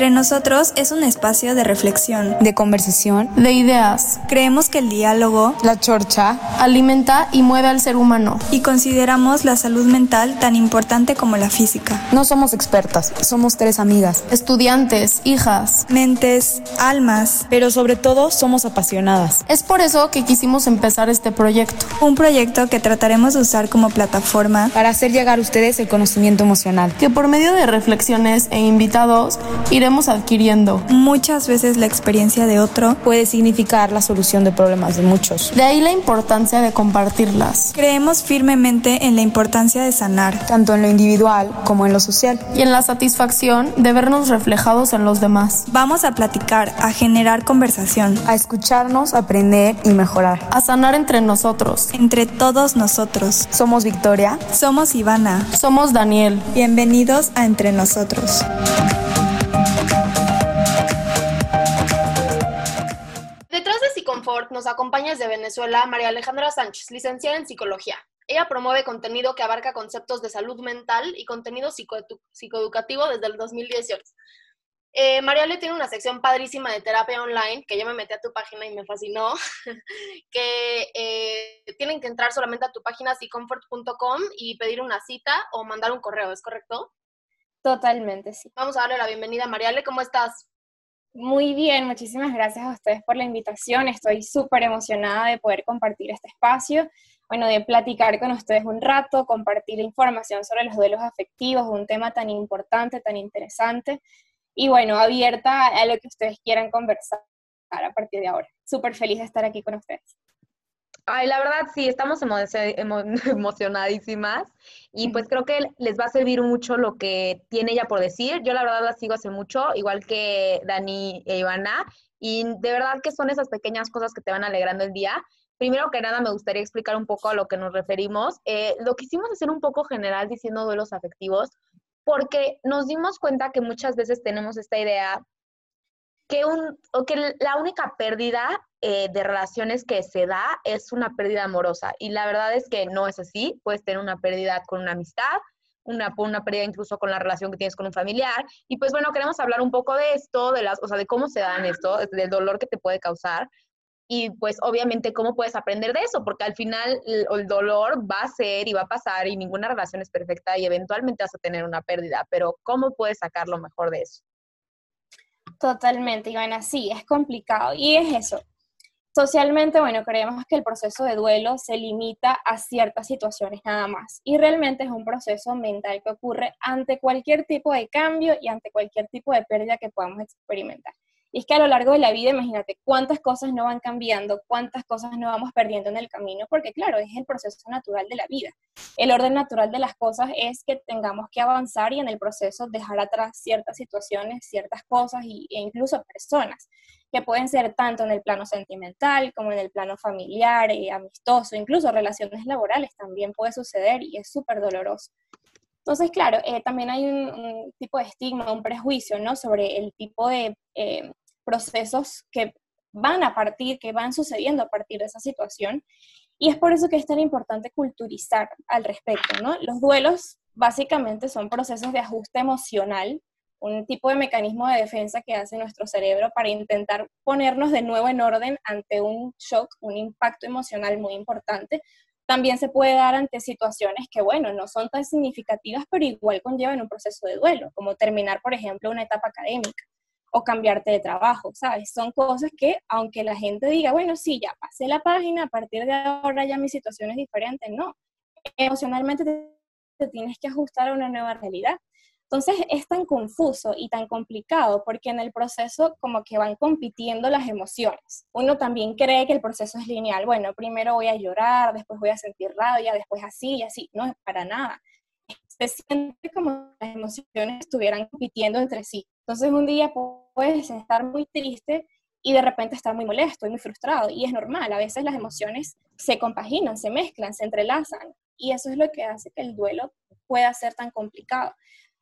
Entre nosotros es un espacio de reflexión, de conversación, de ideas. Creemos que el diálogo, la chorcha, alimenta y mueve al ser humano. Y consideramos la salud mental tan importante como la física. No somos expertas, somos tres amigas, estudiantes, hijas, mentes, almas, pero sobre todo somos apasionadas. Es por eso que quisimos empezar este proyecto. Un proyecto que trataremos de usar como plataforma para hacer llegar a ustedes el conocimiento emocional. Que por medio de reflexiones e invitados iremos adquiriendo. Muchas veces la experiencia de otro puede significar la solución de problemas de muchos. De ahí la importancia de compartirlas. Creemos firmemente en la importancia de sanar, tanto en lo individual como en lo social. Y en la satisfacción de vernos reflejados en los demás. Vamos a platicar, a generar conversación, a escucharnos, aprender y mejorar. A sanar entre nosotros. Entre todos nosotros. Somos Victoria. Somos Ivana. Somos Daniel. Bienvenidos a Entre Nosotros. Nos acompaña desde Venezuela María Alejandra Sánchez, licenciada en psicología. Ella promueve contenido que abarca conceptos de salud mental y contenido psicoeducativo desde el 2018. Eh, Mariale tiene una sección padrísima de terapia online, que yo me metí a tu página y me fascinó, que eh, tienen que entrar solamente a tu página sicomfort.com y pedir una cita o mandar un correo, ¿es correcto? Totalmente, sí. Vamos a darle la bienvenida a Mariale, ¿cómo estás? Muy bien, muchísimas gracias a ustedes por la invitación. Estoy súper emocionada de poder compartir este espacio, bueno, de platicar con ustedes un rato, compartir información sobre los duelos afectivos, un tema tan importante, tan interesante, y bueno, abierta a lo que ustedes quieran conversar a partir de ahora. Súper feliz de estar aquí con ustedes. Ay, la verdad sí, estamos emocionadísimas y pues creo que les va a servir mucho lo que tiene ella por decir. Yo la verdad la sigo hace mucho, igual que Dani e Ivana, y de verdad que son esas pequeñas cosas que te van alegrando el día. Primero que nada me gustaría explicar un poco a lo que nos referimos. Eh, lo quisimos hacer un poco general diciendo duelos afectivos, porque nos dimos cuenta que muchas veces tenemos esta idea que, un, o que la única pérdida eh, de relaciones que se da es una pérdida amorosa. Y la verdad es que no es así. Puedes tener una pérdida con una amistad, una, una pérdida incluso con la relación que tienes con un familiar. Y pues bueno, queremos hablar un poco de esto, de las, o sea, de cómo se dan esto, del dolor que te puede causar. Y pues obviamente cómo puedes aprender de eso, porque al final el, dolor va a ser y va a pasar y ninguna relación es perfecta y eventualmente vas a tener una pérdida, pero ¿cómo puedes sacar lo mejor de eso? Totalmente, Ivana, sí, es complicado. Y es eso. Socialmente, bueno, creemos que el proceso de duelo se limita a ciertas situaciones nada más. Y realmente es un proceso mental que ocurre ante cualquier tipo de cambio y ante cualquier tipo de pérdida que podamos experimentar. Y es que a lo largo de la vida, imagínate cuántas cosas no van cambiando, cuántas cosas no vamos perdiendo en el camino, porque claro, es el proceso natural de la vida. El orden natural de las cosas es que tengamos que avanzar y en el proceso dejar atrás ciertas situaciones, ciertas cosas e incluso personas que pueden ser tanto en el plano sentimental como en el plano familiar, y eh, amistoso, incluso relaciones laborales también puede suceder y es súper doloroso. Entonces, claro, eh, también hay un, tipo de estigma, un prejuicio, ¿no? Sobre el tipo de eh, procesos que van a partir, que van sucediendo a partir de esa situación. Y es por eso que es tan importante culturizar al respecto, ¿no? Los duelos básicamente son procesos de ajuste emocional, un tipo de mecanismo de defensa que hace nuestro cerebro para intentar ponernos de nuevo en orden ante un shock, un impacto emocional muy importante. También se puede dar ante situaciones que, bueno, no son tan significativas, pero igual conllevan un proceso de duelo, como terminar, por ejemplo, una etapa académica o cambiarte de trabajo, ¿sabes? Son cosas que, aunque la gente diga, bueno, sí, ya pasé la página, a partir de ahora ya mi situación es diferente, no. Emocionalmente te, tienes que ajustar a una nueva realidad. Entonces es tan confuso y tan complicado porque en el proceso como que van compitiendo las emociones. Uno también cree que el proceso es lineal. Bueno, primero voy a llorar, después voy a sentir rabia, después así y así. No es para nada. Se siente como las emociones estuvieran compitiendo entre sí. Entonces un día puedes estar muy triste y de repente estar muy molesto y muy frustrado. Y es normal, a veces las emociones se compaginan, se mezclan, se entrelazan. Y eso es lo que hace que el duelo pueda ser tan complicado.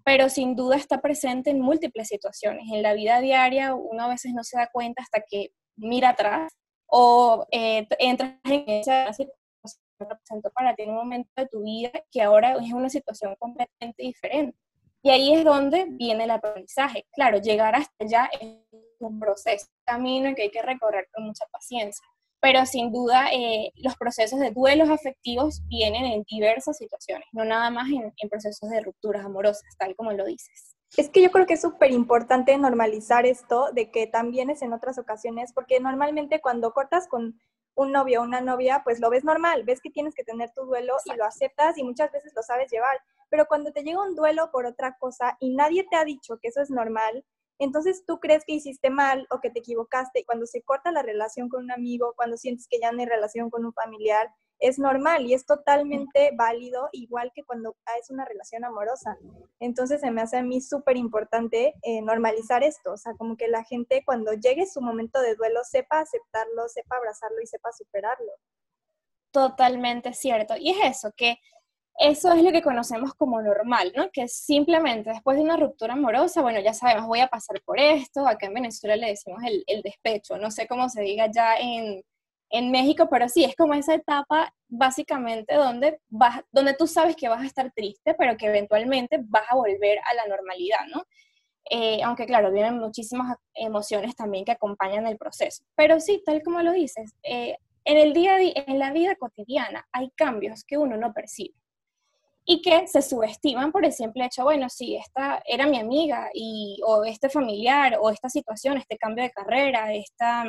Pero sin duda está presente en múltiples situaciones. En la vida diaria uno a veces no se da cuenta hasta que mira atrás o eh, entras en esa situación que representó para ti en un momento de tu vida que ahora es una situación completamente diferente Y ahí es donde viene el aprendizaje. Claro, llegar hasta allá es un proceso, un camino que hay que recorrer con mucha paciencia. Pero sin duda, eh, los procesos de duelos afectivos vienen en diversas situaciones, no nada más en, en procesos de rupturas amorosas, tal como lo dices. Es que yo creo que es súper importante normalizar esto de que también es en otras ocasiones, porque normalmente cuando cortas con un novio o una novia, pues lo ves normal, ves que tienes que tener tu duelo y lo aceptas y muchas veces lo sabes llevar. Pero cuando te llega un duelo por otra cosa y nadie te ha dicho que eso es normal, entonces tú crees que hiciste mal o que te equivocaste. Y cuando se corta la relación con un amigo, cuando sientes que ya no hay relación con un familiar, es normal y es totalmente válido, igual que cuando es una relación amorosa. Entonces se me hace a mí súper importante eh, normalizar esto, o sea, como que la gente cuando llegue su momento de duelo sepa aceptarlo, sepa abrazarlo y sepa superarlo. Totalmente cierto. Y es eso, que eso es lo que conocemos como normal, ¿no? Que simplemente después de una ruptura amorosa, bueno, ya sabemos, voy a pasar por esto, acá en Venezuela le decimos el, el despecho, no sé cómo se diga ya en, en México, pero sí, es como esa etapa básicamente donde, vas, donde tú sabes que vas a estar triste, pero que eventualmente vas a volver a la normalidad, ¿no? Eh, aunque claro, vienen muchísimas emociones también que acompañan el proceso. Pero sí, tal como lo dices, eh, en el día a día, en la vida cotidiana hay cambios que uno no percibe y que se subestiman por el simple hecho, bueno, sí, esta era mi amiga y, o este familiar o esta situación, este cambio de carrera, esta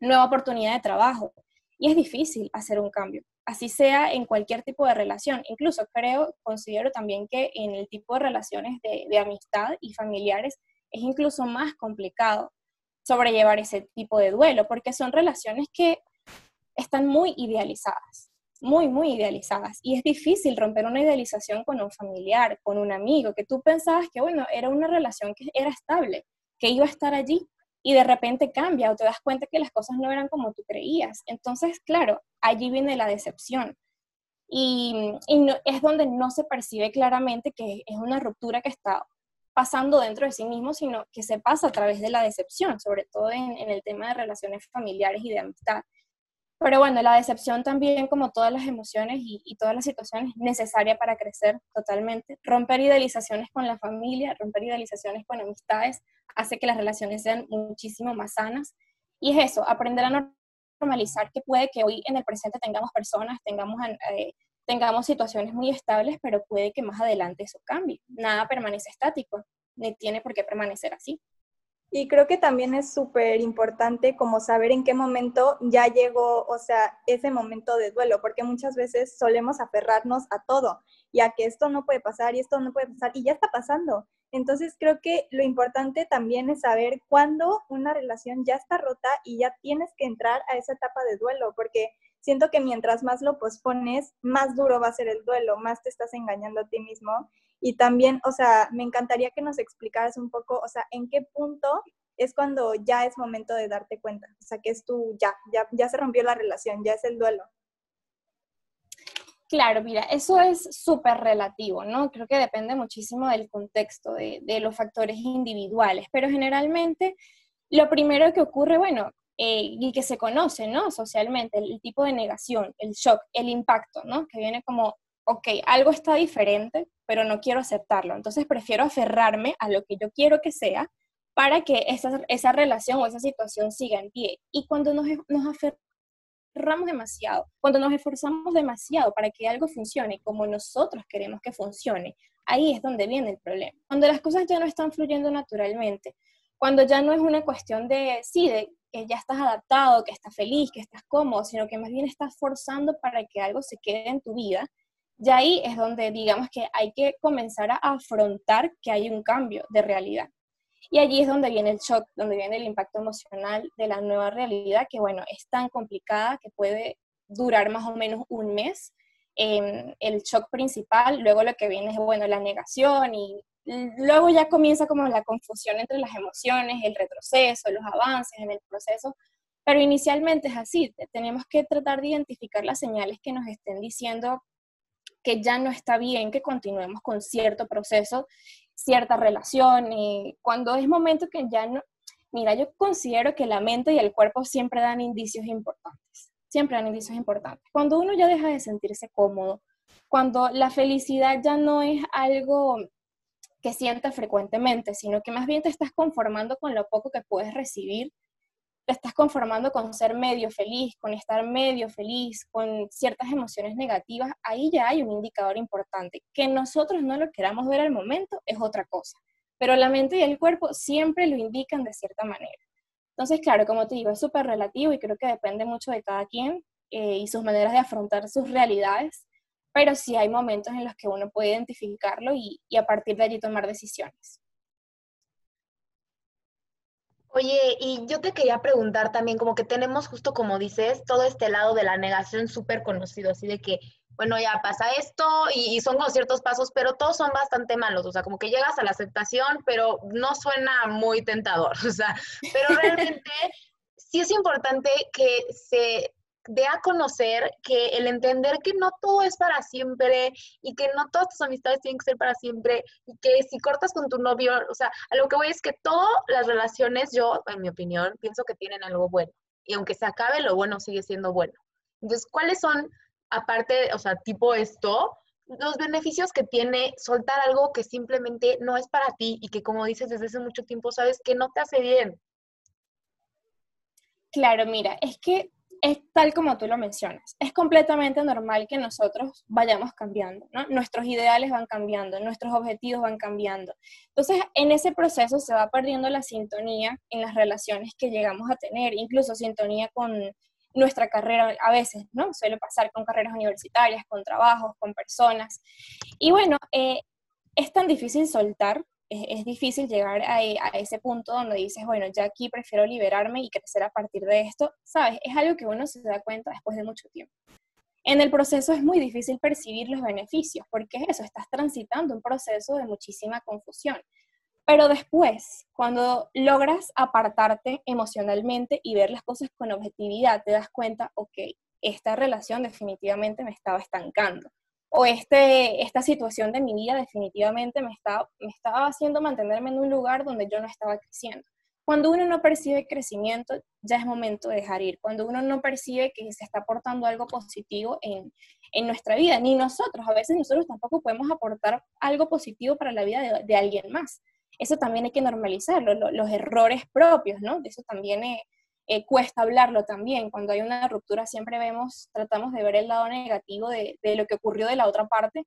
nueva oportunidad de trabajo. Y es difícil hacer un cambio, así sea en cualquier tipo de relación. Incluso creo, considero también que en el tipo de relaciones de, amistad y familiares es incluso más complicado sobrellevar ese tipo de duelo, porque son relaciones que están muy idealizadas, muy, muy idealizadas. Y es difícil romper una idealización con un familiar, con un amigo, que tú pensabas que, bueno, era una relación que era estable, que iba a estar allí, y de repente cambia o te das cuenta que las cosas no eran como tú creías. Entonces, claro, allí viene la decepción. Y, es donde no se percibe claramente que es una ruptura que está pasando dentro de sí mismo, sino que se pasa a través de la decepción, sobre todo en, el tema de relaciones familiares y de amistad. Pero bueno, la decepción también, como todas las emociones y, todas las situaciones, necesaria para crecer totalmente. Romper idealizaciones con la familia, romper idealizaciones con amistades, hace que las relaciones sean muchísimo más sanas. Y es eso, aprender a normalizar que puede que hoy en el presente tengamos personas, tengamos, eh, tengamos situaciones muy estables, pero puede que más adelante eso cambie. Nada permanece estático, ni tiene por qué permanecer así. Y creo que también es súper importante como saber en qué momento ya llegó, o sea, ese momento de duelo, porque muchas veces solemos aferrarnos a todo y a que esto no puede pasar y esto no puede pasar y ya está pasando. Entonces creo que lo importante también es saber cuándo una relación ya está rota y ya tienes que entrar a esa etapa de duelo, porque siento que mientras más lo pospones, más duro va a ser el duelo, más te estás engañando a ti mismo. Y también, o sea, me encantaría que nos explicaras un poco, o sea, en qué punto es cuando ya es momento de darte cuenta, o sea, que es tu, ya, ya, ya se rompió la relación, ya es el duelo. Claro, mira, eso es súper relativo, ¿no? Creo que depende muchísimo del contexto, de, los factores individuales, pero generalmente lo primero que ocurre, bueno, eh, y que se conoce, ¿no? Socialmente, el, tipo de negación, el shock, el impacto, ¿no? Que viene como, ok, algo está diferente, pero no quiero aceptarlo, entonces prefiero aferrarme a lo que yo quiero que sea para que esa, esa relación o esa situación siga en pie. Y cuando nos, nos aferramos ramos demasiado, cuando nos esforzamos demasiado para que algo funcione como nosotros queremos que funcione, ahí es donde viene el problema. Cuando las cosas ya no están fluyendo naturalmente, cuando ya no es una cuestión de, sí, de ya estás adaptado, que estás feliz, que estás cómodo, sino que más bien estás forzando para que algo se quede en tu vida, ya ahí es donde digamos que hay que comenzar a afrontar que hay un cambio de realidad. Y allí es donde viene el shock, donde viene el impacto emocional de la nueva realidad, que bueno, es tan complicada que puede durar más o menos un mes. el shock principal, luego lo que viene es, bueno, la negación y luego ya comienza como la confusión entre las emociones, el retroceso, los avances en el proceso, pero inicialmente es así, tenemos que tratar de identificar las señales que nos estén diciendo que ya no está bien que continuemos con cierto proceso cierta relación y cuando es momento que ya no, mira, yo considero que la mente y el cuerpo siempre dan indicios importantes, siempre dan indicios importantes. Cuando uno ya deja de sentirse cómodo, cuando la felicidad ya no es algo que sientas frecuentemente, sino que más bien te estás conformando con lo poco que puedes recibir, te estás conformando con ser medio feliz, con estar medio feliz, con ciertas emociones negativas, ahí ya hay un indicador importante. Que nosotros no lo queramos ver al momento es otra cosa, pero la mente y el cuerpo siempre lo indican de cierta manera. Entonces, claro, como te digo, es súper relativo y creo que depende mucho de cada quien eh, y sus maneras de afrontar sus realidades pero sí hay momentos en los que uno puede identificarlo y, a partir de allí tomar decisiones. Oye, y yo te quería preguntar también, como que tenemos justo como dices, todo este lado de la negación súper conocido, así de que, bueno, ya pasa esto y, y, son como ciertos pasos, pero todos son bastante malos, o sea, como que llegas a la aceptación, pero no suena muy tentador, o sea, pero realmente sí es importante que se de a conocer que el entender que no todo es para siempre y que no todas tus amistades tienen que ser para siempre y que si cortas con tu novio, o sea, a lo que voy es que todas las relaciones, yo, en mi opinión, pienso que tienen algo bueno. Y aunque se acabe, lo bueno sigue siendo bueno. Entonces, ¿cuáles son, aparte, o sea, tipo esto, los beneficios que tiene soltar algo que simplemente no es para ti y que, como dices desde hace mucho tiempo, sabes que no te hace bien? Claro, mira, es que es tal como tú lo mencionas. Es completamente normal que nosotros vayamos cambiando. Nuestros ideales van cambiando, nuestros objetivos van cambiando. Entonces, en ese proceso se va perdiendo la sintonía en las relaciones que llegamos a tener, incluso sintonía con nuestra carrera a veces, ¿no? Suele pasar con carreras universitarias, con trabajos, con personas. Y bueno, eh, es tan difícil soltar es, difícil llegar a, ese punto donde dices, bueno, ya aquí prefiero liberarme y crecer a partir de esto, ¿sabes? Es algo que uno se da cuenta después de mucho tiempo. En el proceso es muy difícil percibir los beneficios, porque es eso, estás transitando un proceso de muchísima confusión. Pero después, cuando logras apartarte emocionalmente y ver las cosas con objetividad, te das cuenta, ok, esta relación definitivamente me estaba estancando o este, esta situación de mi vida definitivamente me estaba, me estaba haciendo mantenerme en un lugar donde yo no estaba creciendo. Cuando uno no percibe crecimiento, ya es momento de dejar ir. Cuando uno no percibe que se está aportando algo positivo en, en nuestra vida, ni nosotros, a veces nosotros tampoco podemos aportar algo positivo para la vida de, alguien más. Eso también hay que normalizarlo, los errores propios, ¿no? De eso también es, eh, cuesta hablarlo también. Cuando hay una ruptura siempre vemos, tratamos de ver el lado negativo de, lo que ocurrió de la otra parte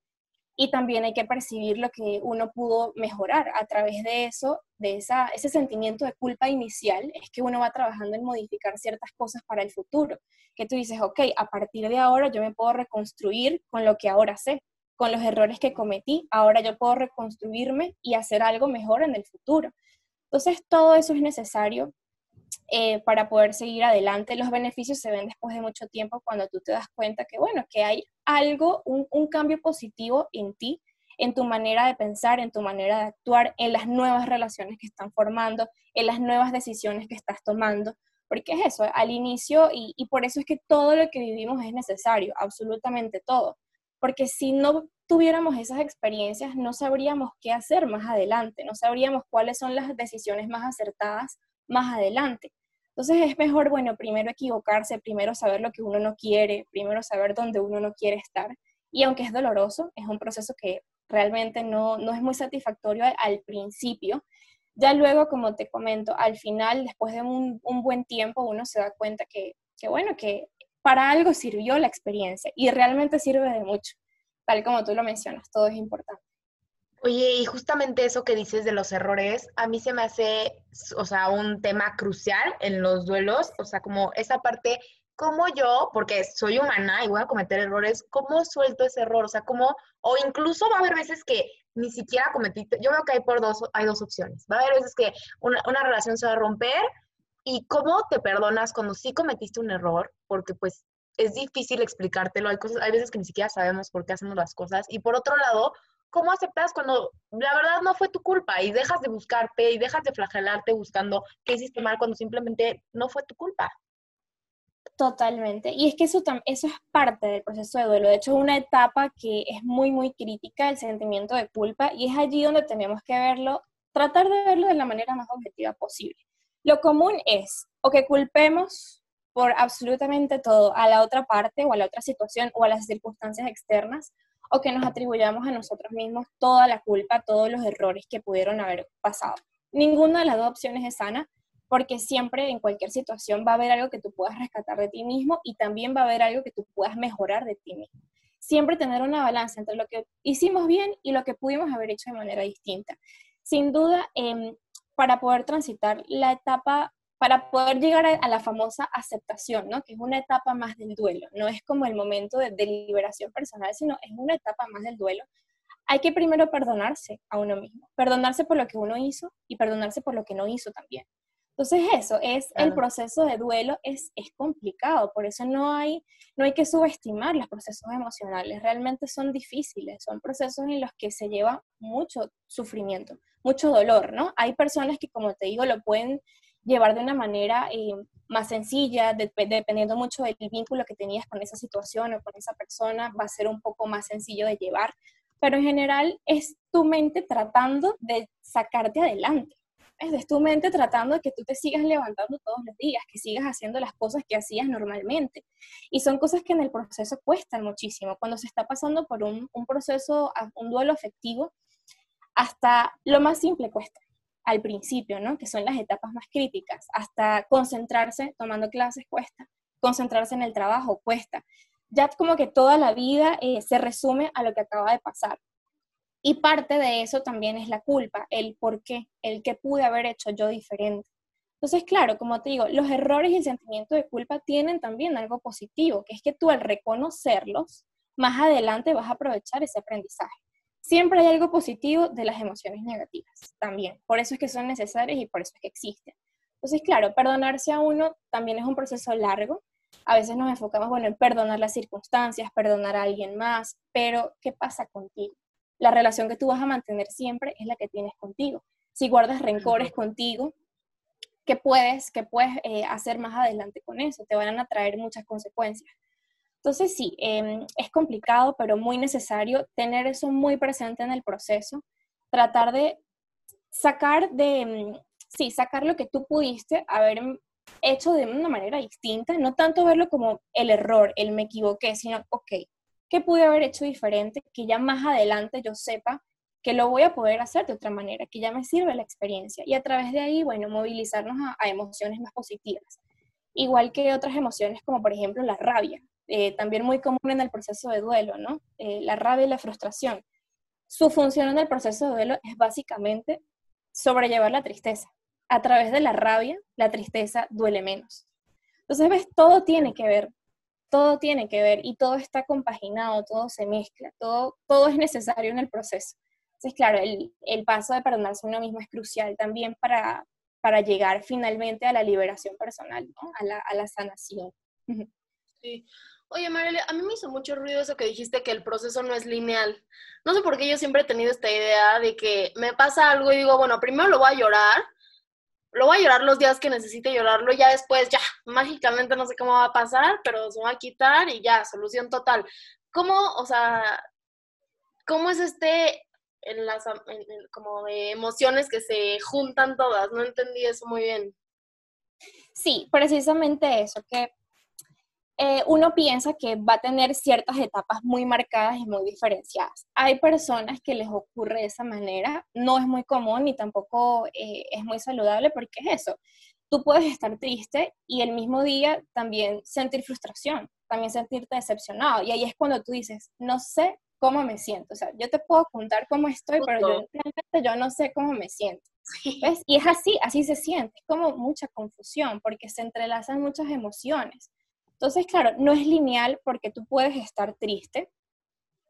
y también hay que percibir lo que uno pudo mejorar a través de eso, de esa, ese sentimiento de culpa inicial, es que uno va trabajando en modificar ciertas cosas para el futuro, que tú dices, ok, a partir de ahora yo me puedo reconstruir con lo que ahora sé, con los errores que cometí, ahora yo puedo reconstruirme y hacer algo mejor en el futuro. Entonces, todo eso es necesario eh, para poder seguir adelante. Los beneficios se ven después de mucho tiempo cuando tú te das cuenta que, bueno, que hay algo, un, un cambio positivo en ti, en tu manera de pensar, en tu manera de actuar, en las nuevas relaciones que están formando, en las nuevas decisiones que estás tomando. Porque es eso, al inicio, y, y por eso es que todo lo que vivimos es necesario, absolutamente todo. Porque si no tuviéramos esas experiencias, no sabríamos qué hacer más adelante, no sabríamos cuáles son las decisiones más acertadas más adelante. Entonces es mejor, bueno, primero equivocarse, primero saber lo que uno no quiere, primero saber dónde uno no quiere estar. Y aunque es doloroso, es un proceso que realmente no, no es muy satisfactorio al, principio. Ya luego, como te comento, al final, después de un, un buen tiempo, uno se da cuenta que, que, bueno, que para algo sirvió la experiencia y realmente sirve de mucho. Tal como tú lo mencionas, todo es importante. Oye, y justamente eso que dices de los errores, a mí se me hace, o sea, un tema crucial en los duelos, o sea, como esa parte, como yo, porque soy humana y voy a cometer errores, ¿cómo suelto ese error? O sea, cómo, o incluso va a haber veces que ni siquiera cometí, yo veo que hay por dos, hay dos opciones, va a haber veces que una, una relación se va a romper y cómo te perdonas cuando sí cometiste un error, porque pues es difícil explicártelo, hay cosas, hay veces que ni siquiera sabemos por qué hacemos las cosas, y por otro lado, ¿cómo aceptas cuando la verdad no fue tu culpa y dejas de buscarte y dejas de flagelarte buscando qué hiciste mal cuando simplemente no fue tu culpa? Totalmente. Y es que eso, eso es parte del proceso de duelo. De hecho, es una etapa que es muy, muy crítica, el sentimiento de culpa, y es allí donde tenemos que verlo, tratar de verlo de la manera más objetiva posible. Lo común es o que culpemos por absolutamente todo a la otra parte o a la otra situación o a las circunstancias externas, o que nos atribuyamos a nosotros mismos toda la culpa, todos los errores que pudieron haber pasado. Ninguna de las dos opciones es sana, porque siempre en cualquier situación va a haber algo que tú puedas rescatar de ti mismo y también va a haber algo que tú puedas mejorar de ti mismo. Siempre tener una balanza entre lo que hicimos bien y lo que pudimos haber hecho de manera distinta. Sin duda, em, para poder transitar la etapa, para poder llegar a, la famosa aceptación, ¿no? que es una etapa más del duelo, no es como el momento de, de liberación personal, sino es una etapa más del duelo, hay que primero perdonarse a uno mismo, perdonarse por lo que uno hizo y perdonarse por lo que no hizo también. Entonces eso, es el proceso de duelo es, es complicado, por eso no hay, no hay que subestimar los procesos emocionales, realmente son difíciles, son procesos en los que se lleva mucho sufrimiento, mucho dolor, ¿no? Hay personas que, como te digo, lo pueden llevar de una manera eh, más sencilla, dependiendo mucho del vínculo que tenías con esa situación o con esa persona, va a ser un poco más sencillo de llevar, pero en general es tu mente tratando de sacarte adelante es tu mente tratando de que tú te sigas levantando todos los días, que sigas haciendo las cosas que hacías normalmente. Y son cosas que en el proceso cuestan muchísimo. Cuando se está pasando por un, un proceso, un duelo afectivo, hasta lo más simple cuesta al principio, ¿no? Que son las etapas más críticas. Hasta concentrarse tomando clases cuesta, concentrarse en el trabajo cuesta. Ya como que toda la vida eh, se resume a lo que acaba de pasar. Y parte de eso también es la culpa, el por qué, el que pude haber hecho yo diferente. Entonces, claro, como te digo, los errores y el sentimiento de culpa tienen también algo positivo, que es que tú al reconocerlos, más adelante vas a aprovechar ese aprendizaje. Siempre hay algo positivo de las emociones negativas también. Por eso es que son necesarias y por eso es que existen. Entonces, claro, perdonarse a uno también es un proceso largo. A veces nos enfocamos, bueno, en perdonar las circunstancias, perdonar a alguien más, pero ¿qué pasa contigo? la relación que tú vas a mantener siempre es la que tienes contigo. Si guardas rencores contigo, ¿qué puedes, qué puedes eh, hacer más adelante con eso? Te van a traer muchas consecuencias. Entonces sí, em, es complicado, pero muy necesario tener eso muy presente en el proceso, tratar de sacar de, em, sí, sacar lo que tú pudiste haber hecho de una manera distinta, no tanto verlo como el error, el me equivoqué, sino, ok, ¿Qué pude haber hecho diferente? Que ya más adelante yo sepa que lo voy a poder hacer de otra manera, que ya me sirve la experiencia. Y a través de ahí, bueno, movilizarnos a, emociones más positivas. Igual que otras emociones como por ejemplo la rabia, eh, también muy común en el proceso de duelo, ¿no? Eh, la rabia y la frustración. Su función en el proceso de duelo es básicamente sobrellevar la tristeza. A través de la rabia, la tristeza duele menos. Entonces, ves, todo tiene que ver todo tiene que ver y todo está compaginado, todo se mezcla, todo, todo es necesario en el proceso. Entonces, claro, el, paso de perdonarse a uno mismo es crucial también para, para llegar finalmente a la liberación personal, ¿no? a, la, a la sanación. Sí. Oye, Mariela, a mí me hizo mucho ruido eso que dijiste que el proceso no es lineal. No sé por qué yo siempre he tenido esta idea de que me pasa algo y digo, bueno, primero lo voy a llorar, lo voy a llorar los días que necesite llorarlo y ya después, ya, mágicamente no sé cómo va a pasar, pero se va a quitar y ya, solución total. ¿Cómo, o sea, cómo es este, en las, como emociones que se juntan todas? No entendí eso muy bien. Sí, precisamente eso, que eh, uno piensa que va a tener ciertas etapas muy marcadas y muy diferenciadas. Hay personas que les ocurre de esa manera, no es muy común ni tampoco eh, es muy saludable porque es eso. Tú puedes estar triste y el mismo día también sentir frustración, también sentirte decepcionado. Y ahí es cuando tú dices, no sé cómo me siento. O sea, yo te puedo contar cómo estoy, pero yo realmente yo no sé cómo me siento. ¿Ves? Y es así, así se siente, es como mucha confusión porque se entrelazan muchas emociones. Entonces, claro, no es lineal porque tú puedes estar triste,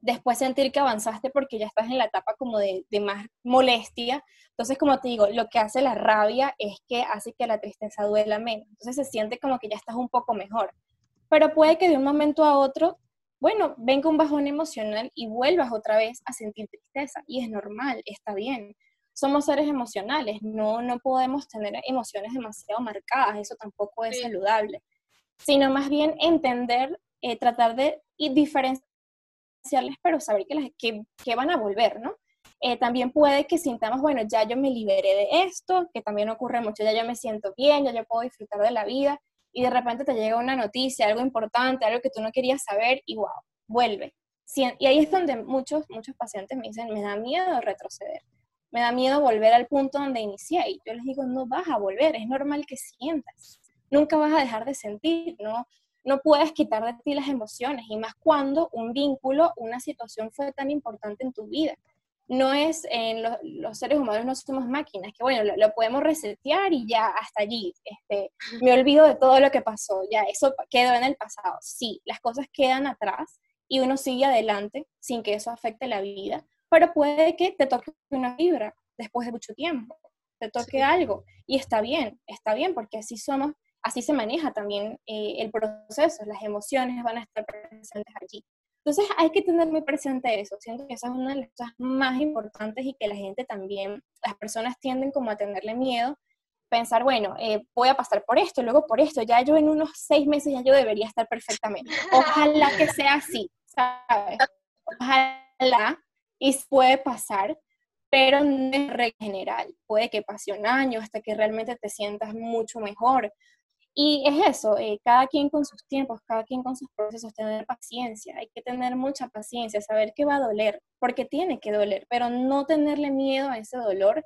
después sentir que avanzaste porque ya estás en la etapa como de, más molestia. Entonces, como te digo, lo que hace la rabia es que hace que la tristeza duela menos. Entonces se siente como que ya estás un poco mejor. Pero puede que de un momento a otro, bueno, venga un bajón emocional y vuelvas otra vez a sentir tristeza. Y es normal, está bien. Somos seres emocionales, no, no podemos tener emociones demasiado marcadas, eso tampoco es saludable sino más bien entender, eh, tratar de diferenciarles, pero saber que, las, que, van a volver, ¿no? Eh, también puede que sintamos, bueno, ya yo me liberé de esto, que también ocurre mucho, ya yo me siento bien, ya yo puedo disfrutar de la vida, y de repente te llega una noticia, algo importante, algo que tú no querías saber, y wow, vuelve. y ahí es donde muchos, muchos pacientes me dicen, me da miedo retroceder, me da miedo volver al punto donde inicié. Y yo les digo, no vas a volver, es normal que sientas, nunca vas a dejar de sentir, ¿no? No puedes quitar de ti las emociones, y más cuando un vínculo, una situación fue tan importante en tu vida. No es, en los seres humanos no somos máquinas, que bueno, lo, podemos resetear y ya hasta allí, este, me olvido de todo lo que pasó, ya eso quedó en el pasado. Sí, las cosas quedan atrás, y uno sigue adelante sin que eso afecte la vida, pero puede que te toque una fibra después de mucho tiempo, te toque algo y está bien, está bien porque así somos, así se maneja también eh, el proceso, las emociones van a estar presentes allí. Entonces hay que tener muy presente eso, siento que esa es una de las cosas más importantes y que la gente también, las personas tienden como a tenerle miedo, pensar, bueno, eh, voy a pasar por esto, luego por esto, ya yo en unos seis meses ya yo debería estar perfectamente. Ojalá que sea así, Ojalá, y puede pasar, pero no regla general. Puede que pase un año hasta que realmente te sientas mucho mejor. Y es eso, eh, cada quien con sus tiempos, cada quien con sus procesos, tener paciencia, hay que tener mucha paciencia, saber que va a doler, porque tiene que doler, pero no tenerle miedo a ese dolor,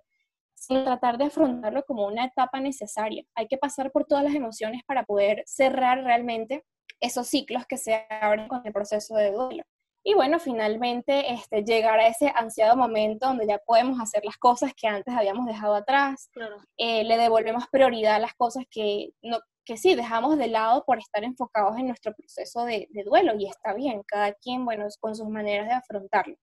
sino tratar de afrontarlo como una etapa necesaria. Hay que pasar por todas las emociones para poder cerrar realmente esos ciclos que se abren con el proceso de duelo. Y bueno, finalmente este, llegar a ese ansiado momento donde ya podemos hacer las cosas que antes habíamos dejado atrás, eh, le devolvemos prioridad a las cosas que, no, que sí dejamos de lado por estar enfocados en nuestro proceso de, duelo y está bien, cada quien, bueno, con sus maneras de afrontarlo.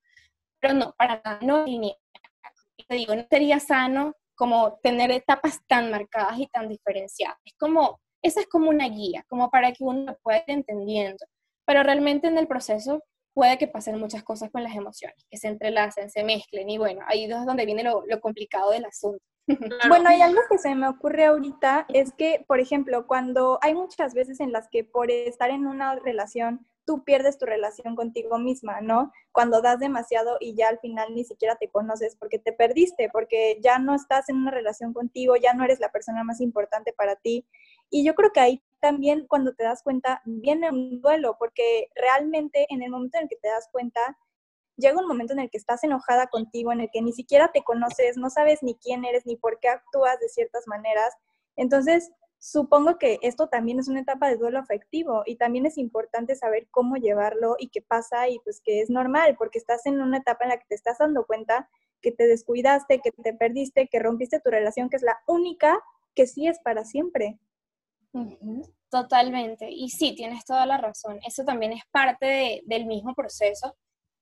Pero no, para nada, no Te digo, no sería sano como tener etapas tan marcadas y tan diferenciadas. Es como esa es como una guía, como para que uno pueda ir entendiendo. Pero realmente en el proceso puede que pasen muchas cosas con las emociones, que se entrelacen, se mezclen y bueno, ahí es donde viene lo, complicado del asunto. Bueno, y algo que se me ocurre ahorita es que, por ejemplo, cuando hay muchas veces en las que por estar en una relación tú pierdes tu relación contigo misma, ¿no? Cuando das demasiado y ya al final ni siquiera te conoces porque te perdiste, porque ya no estás en una relación contigo, ya no eres la persona más importante para ti. Y yo creo que ahí también cuando te das cuenta viene un duelo, porque realmente en el momento en el que te das cuenta, llega un momento en el que estás enojada contigo, en el que ni siquiera te conoces, no sabes ni quién eres, ni por qué actúas de ciertas maneras. Entonces, supongo que esto también es una etapa de duelo afectivo y también es importante saber cómo llevarlo y qué pasa y pues que es normal, porque estás en una etapa en la que te estás dando cuenta que te descuidaste, que te perdiste, que rompiste tu relación, que es la única que sí es para siempre. Totalmente. Y sí, tienes toda la razón. Eso también es parte del mismo proceso,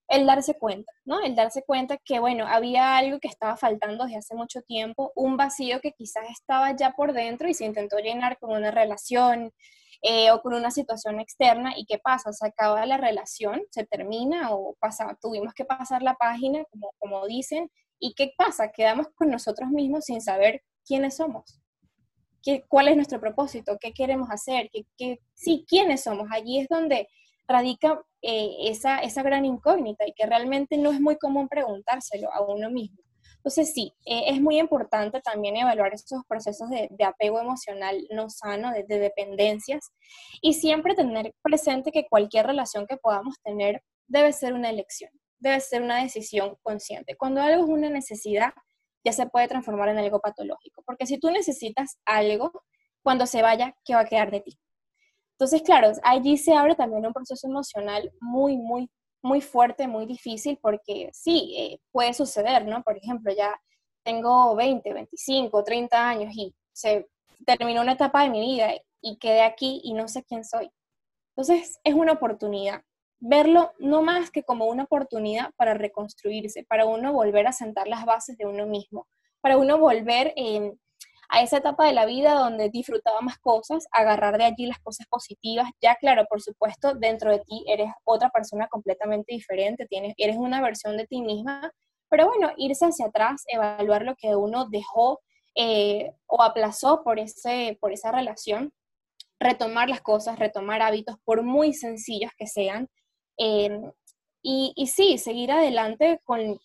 el darse cuenta, ¿no? El darse cuenta que, bueno, había algo que estaba faltando desde hace mucho tiempo, un vacío que quizás estaba ya por dentro y se intentó llenar con una relación eh, o con una situación externa. ¿Y qué pasa? Se acaba la relación, se termina o pasa, tuvimos que pasar la página, como, como dicen. ¿Y qué pasa? Quedamos con nosotros mismos sin saber quiénes somos cuál es nuestro propósito, qué queremos hacer, qué, sí, quiénes somos. Allí es donde radica eh, esa, esa gran incógnita y que realmente no es muy común preguntárselo a uno mismo. Entonces sí, eh, es muy importante también evaluar esos procesos de, apego emocional no sano, de, de, dependencias, y siempre tener presente que cualquier relación que podamos tener debe ser una elección, debe ser una decisión consciente. Cuando algo es una necesidad, ya se puede transformar en algo patológico. Porque si tú necesitas algo, cuando se vaya, ¿qué va a quedar de ti? Entonces, claro, allí se abre también un proceso emocional muy, muy, muy fuerte, muy difícil, porque sí, eh, puede suceder, ¿no? Por ejemplo, ya tengo 20, 25, 30 años y se terminó una etapa de mi vida y quedé aquí y no sé quién soy. Entonces, es una oportunidad verlo no más que como una oportunidad para reconstruirse, para uno volver a sentar las bases de uno mismo, para uno volver a esa etapa de la vida donde disfrutaba más cosas, agarrar de allí las cosas positivas. Ya claro, por supuesto, dentro de ti eres otra persona completamente diferente, tienes, eres una versión de ti misma, pero bueno, irse hacia atrás, evaluar lo que uno dejó eh, o aplazó por, ese, por esa relación, retomar las cosas, retomar hábitos, por muy sencillos que sean, Em, y, sí, seguir adelante con,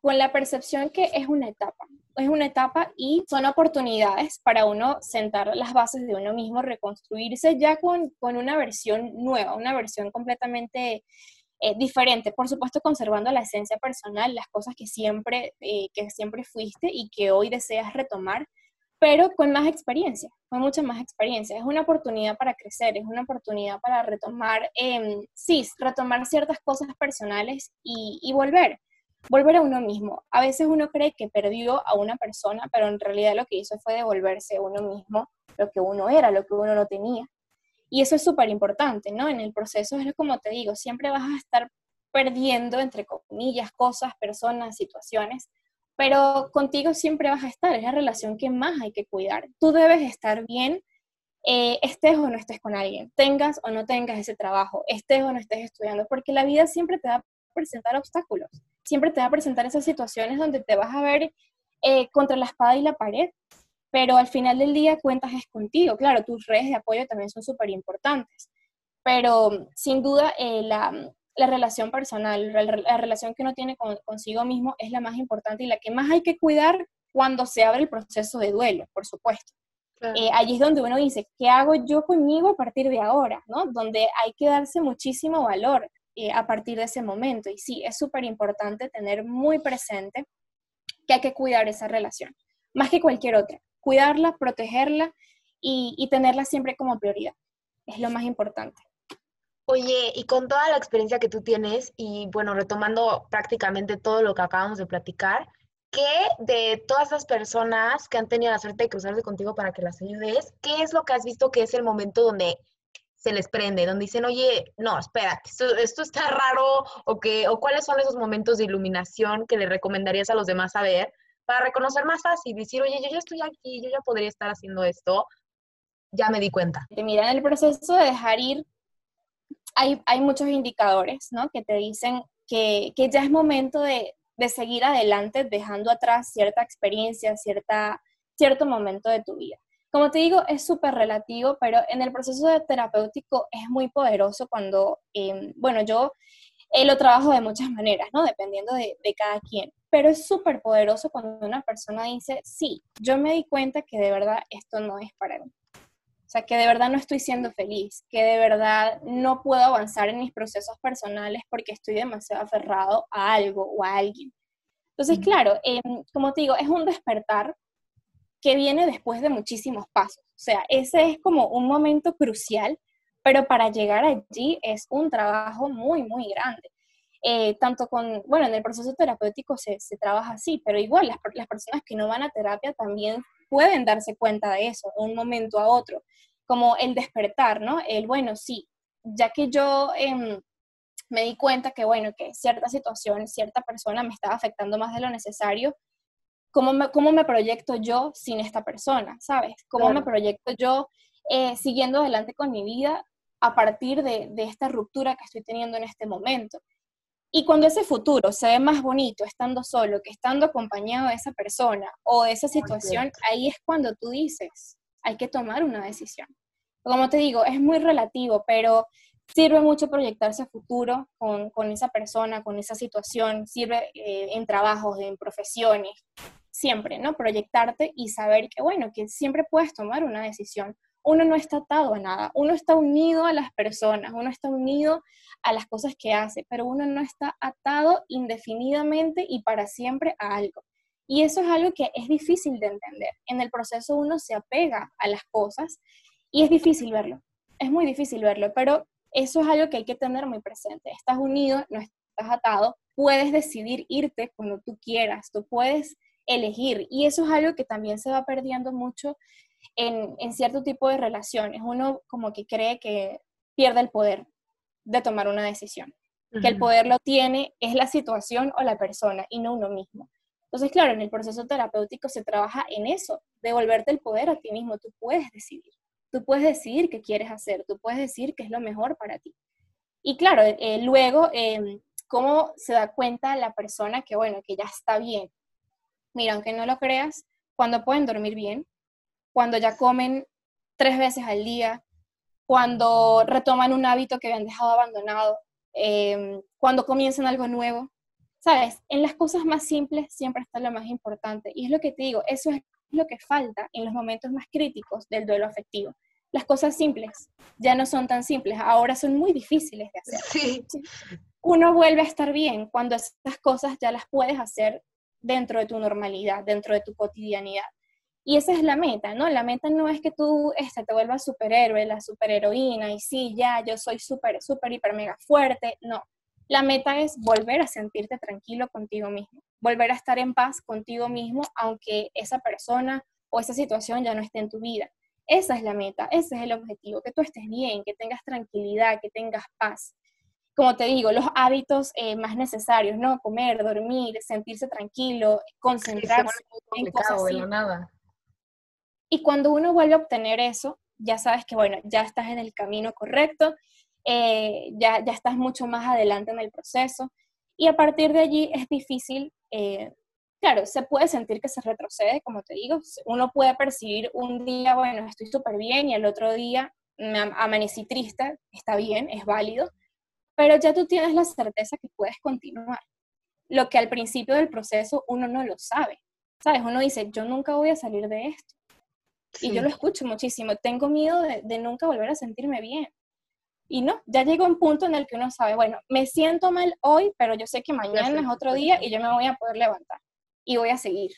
con la percepción que es una etapa, es una etapa y son oportunidades para uno sentar las bases de uno mismo, reconstruirse ya con, con una versión nueva, una versión completamente eh, diferente, por supuesto conservando la esencia personal, las cosas que siempre, eh, que siempre fuiste y que hoy deseas retomar, pero con más experiencia, con mucha más experiencia. Es una oportunidad para crecer, es una oportunidad para retomar, eh, sí, retomar ciertas cosas personales y, y volver, volver a uno mismo. A veces uno cree que perdió a una persona, pero en realidad lo que hizo fue devolverse a uno mismo lo que uno era, lo que uno no tenía. Y eso es súper importante, ¿no? En el proceso es como te digo, siempre vas a estar perdiendo, entre comillas, cosas, personas, situaciones, pero contigo siempre vas a estar, es la relación que más hay que cuidar. Tú debes estar bien, eh, estés o no estés con alguien, tengas o no tengas ese trabajo, estés o no estés estudiando, porque la vida siempre te va a presentar obstáculos, siempre te va a presentar esas situaciones donde te vas a ver eh, contra la espada y la pared, pero al final del día cuentas es contigo. Claro, tus redes de apoyo también son súper importantes, pero sin duda eh, la, la, relación personal, la, relación que uno tiene consigo mismo es la más importante y la que más hay que cuidar cuando se abre el proceso de duelo, por supuesto. Eh, allí es donde uno dice, ¿qué hago yo conmigo a partir de ahora? ¿no? Donde hay que darse muchísimo valor eh, a partir de ese momento. Y sí, es súper importante tener muy presente que hay que cuidar esa relación, más que cualquier otra cuidarla, protegerla y, tenerla siempre como prioridad. Es lo más importante. Oye, y con toda la experiencia que tú tienes y bueno, retomando prácticamente todo lo que acabamos de platicar, ¿qué de todas las personas que han tenido la suerte de cruzarse contigo para que las ayudes, qué es lo que has visto que es el momento donde se les prende, donde dicen, oye, no, espera, esto, está raro, o, que, o cuáles son esos momentos de iluminación que le recomendarías a los demás saber para reconocer más fácil, decir, oye, yo ya estoy aquí, yo ya podría estar haciendo esto, ya me di cuenta. Mira, en el proceso de dejar ir, hay, muchos indicadores, ¿no? Que te dicen que, ya es momento de, seguir adelante dejando atrás cierta experiencia, cierta, cierto momento de tu vida. Como te digo, es súper relativo, pero en el proceso terapéutico es muy poderoso cuando, em, bueno, yo eh, lo trabajo de muchas maneras, ¿no? Dependiendo de, de cada quien pero es súper poderoso cuando una persona dice, sí, yo me di cuenta que de verdad esto no es para mí. O sea, que de verdad no estoy siendo feliz, que de verdad no puedo avanzar en mis procesos personales porque estoy demasiado aferrado a algo o a alguien. Entonces, claro, em, como te digo, es un despertar que viene después de muchísimos pasos. O sea, ese es como un momento crucial, pero para llegar allí es un trabajo muy, muy grande. Eh, tanto con, bueno, en el proceso terapéutico se, se trabaja así, pero igual las, las, personas que no van a terapia también pueden darse cuenta de eso de un momento a otro, como el despertar, ¿no? El, bueno, sí, ya que yo eh, me di cuenta que, bueno, que cierta situación, cierta persona me estaba afectando más de lo necesario, ¿cómo me, cómo me proyecto yo sin esta persona, ¿sabes? ¿Cómo me proyecto yo eh, siguiendo adelante con mi vida a partir de, de esta ruptura que estoy teniendo en este momento? Y cuando ese futuro se ve más bonito estando solo que estando acompañado de esa persona o de esa situación, ahí es cuando tú dices, hay que tomar una decisión. Como te digo, es muy relativo, pero sirve mucho proyectarse a futuro con, con esa persona, con esa situación, sirve eh, en trabajos, en profesiones, siempre, ¿no? Proyectarte y saber que, bueno, que siempre puedes tomar una decisión uno no está atado a nada, uno está unido a las personas, uno está unido a las cosas que hace, pero uno no está atado indefinidamente y para siempre a algo. Y eso es algo que es difícil de entender. En el proceso uno se apega a las cosas y es difícil verlo, es muy difícil verlo, pero eso es algo que hay que tener muy presente. Estás unido, no estás atado, puedes decidir irte cuando tú quieras, tú puedes elegir y eso es algo que también se va perdiendo mucho en, cierto tipo de relaciones. Uno como que cree que pierde el poder de tomar una decisión, que el poder lo tiene es la situación o la persona y no uno mismo. Entonces, claro, en el proceso terapéutico se trabaja en eso, devolverte el poder a ti mismo. Tú puedes decidir, tú puedes decidir qué quieres hacer, tú puedes decir qué es lo mejor para ti. Y claro, eh, luego, em, ¿cómo se da cuenta la persona que, bueno, que ya está bien? Mira, aunque no lo creas, cuando pueden dormir bien, cuando ya comen tres veces al día, cuando retoman un hábito que habían dejado abandonado, em, cuando comienzan algo nuevo. Sabes, en las cosas más simples siempre está lo más importante. Y es lo que te digo, eso es lo que falta en los momentos más críticos del duelo afectivo. Las cosas simples ya no son tan simples, ahora son muy difíciles de hacer. Sí. uno vuelve a estar bien cuando esas cosas ya las puedes hacer dentro de tu normalidad, dentro de tu cotidianidad. Y esa es la meta, ¿no? La meta no es que tú este, te vuelvas superhéroe, la superheroína, y sí, ya, yo soy súper, súper, hiper, mega fuerte. No. La meta es volver a sentirte tranquilo contigo mismo, volver a estar en paz contigo mismo, aunque esa persona o esa situación ya no esté en tu vida. Esa es la meta, ese es el objetivo, que tú estés bien, que tengas tranquilidad, que tengas paz. Como te digo, los hábitos eh, más necesarios, ¿no? Comer, dormir, sentirse tranquilo, concentrarse en cosas así. nada. Y cuando uno vuelve a obtener eso, ya sabes que, bueno, ya estás en el camino correcto, eh, ya, ya estás mucho más adelante en el proceso. Y a partir de allí es difícil eh, claro, se puede sentir que se retrocede, como te digo, uno puede percibir un día, bueno, estoy súper bien y el otro día me amanecí triste, está bien, es válido, pero ya tú tienes la certeza que puedes continuar. Lo que al principio del proceso uno no lo sabe, ¿sabes? Uno dice, yo nunca voy a salir de esto. Y yo lo escucho muchísimo, tengo miedo de, de nunca volver a sentirme bien. Y no, ya llega un punto en el que uno sabe, bueno, me siento mal hoy, pero yo sé que mañana es otro día y yo me voy a poder levantar y voy a seguir.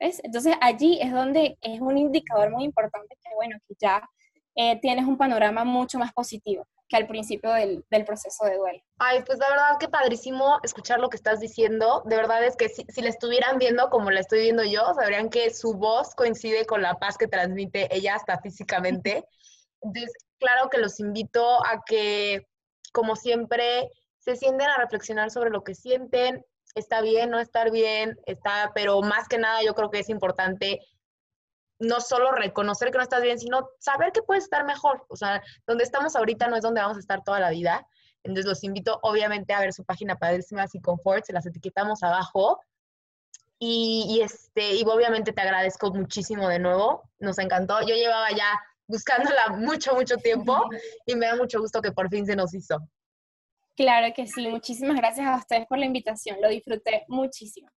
¿ves? Entonces allí es donde es un indicador muy importante que, bueno, que ya eh, tienes un panorama mucho más positivo que al principio del, del, proceso de duelo. Ay, pues la verdad que padrísimo escuchar lo que estás diciendo. De verdad es que si, si la estuvieran viendo como la estoy viendo yo, sabrían que su voz coincide con la paz que transmite ella hasta físicamente. Entonces, claro que los invito a que, como siempre, se sienten a reflexionar sobre lo que sienten, está bien no estar bien, está, pero más que nada yo creo que es importante no solo reconocer que no estás bien, sino saber que puedes estar mejor. O sea, donde estamos ahorita no es donde vamos a estar toda la vida. Entonces los invito obviamente a ver su página Padrísimas y Confort, se las etiquetamos abajo. Y, y, este, y obviamente te agradezco muchísimo de nuevo, nos encantó. Yo llevaba ya buscándola mucho, mucho tiempo y me da mucho gusto que por fin se nos hizo. Claro que sí, muchísimas gracias a ustedes por la invitación, lo disfruté muchísimo.